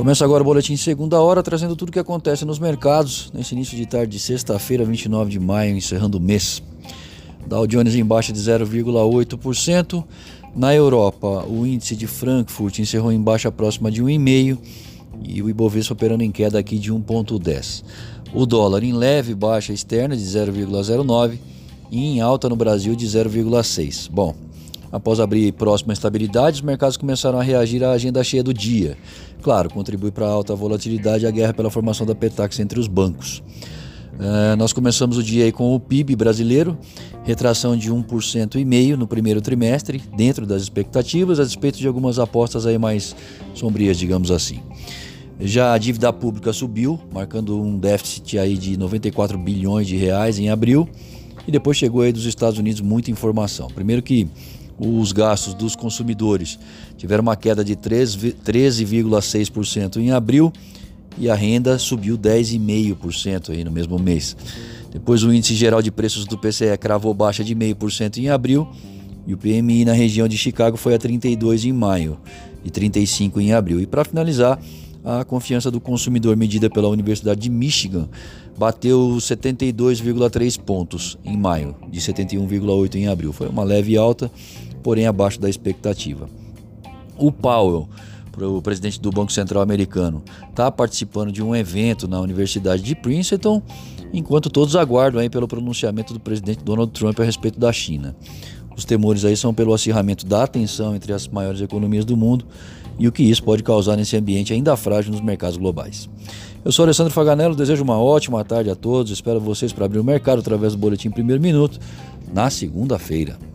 Começa agora o boletim segunda hora, trazendo tudo o que acontece nos mercados nesse início de tarde de sexta-feira, 29 de maio, encerrando o mês. Dow Jones em baixa de 0,8%. Na Europa, o índice de Frankfurt encerrou em baixa próxima de 1,5% e o Ibovespa operando em queda aqui de 1,10%. O dólar em leve baixa externa de 0,09% e em alta no Brasil de 0,6%. Bom, Após abrir próxima estabilidade, os mercados começaram a reagir à agenda cheia do dia. Claro, contribui para a alta volatilidade a guerra pela formação da Petax entre os bancos. Uh, nós começamos o dia com o PIB brasileiro, retração de 1,5% no primeiro trimestre, dentro das expectativas, a despeito de algumas apostas aí mais sombrias, digamos assim. Já a dívida pública subiu, marcando um déficit aí de 94 bilhões de reais em abril, e depois chegou aí dos Estados Unidos muita informação. Primeiro que os gastos dos consumidores tiveram uma queda de 13,6% em abril e a renda subiu 10,5% aí no mesmo mês. Depois o índice geral de preços do PCE cravou baixa de 0,5% em abril e o PMI na região de Chicago foi a 32 em maio e 35 em abril. E para finalizar, a confiança do consumidor medida pela Universidade de Michigan bateu 72,3 pontos em maio, de 71,8 em abril. Foi uma leve alta, porém abaixo da expectativa. O Powell, o presidente do Banco Central americano, está participando de um evento na Universidade de Princeton, enquanto todos aguardam aí pelo pronunciamento do presidente Donald Trump a respeito da China. Os temores aí são pelo acirramento da tensão entre as maiores economias do mundo e o que isso pode causar nesse ambiente ainda frágil nos mercados globais. Eu sou Alessandro Faganello, desejo uma ótima tarde a todos, espero vocês para abrir o mercado através do Boletim Primeiro Minuto na segunda-feira.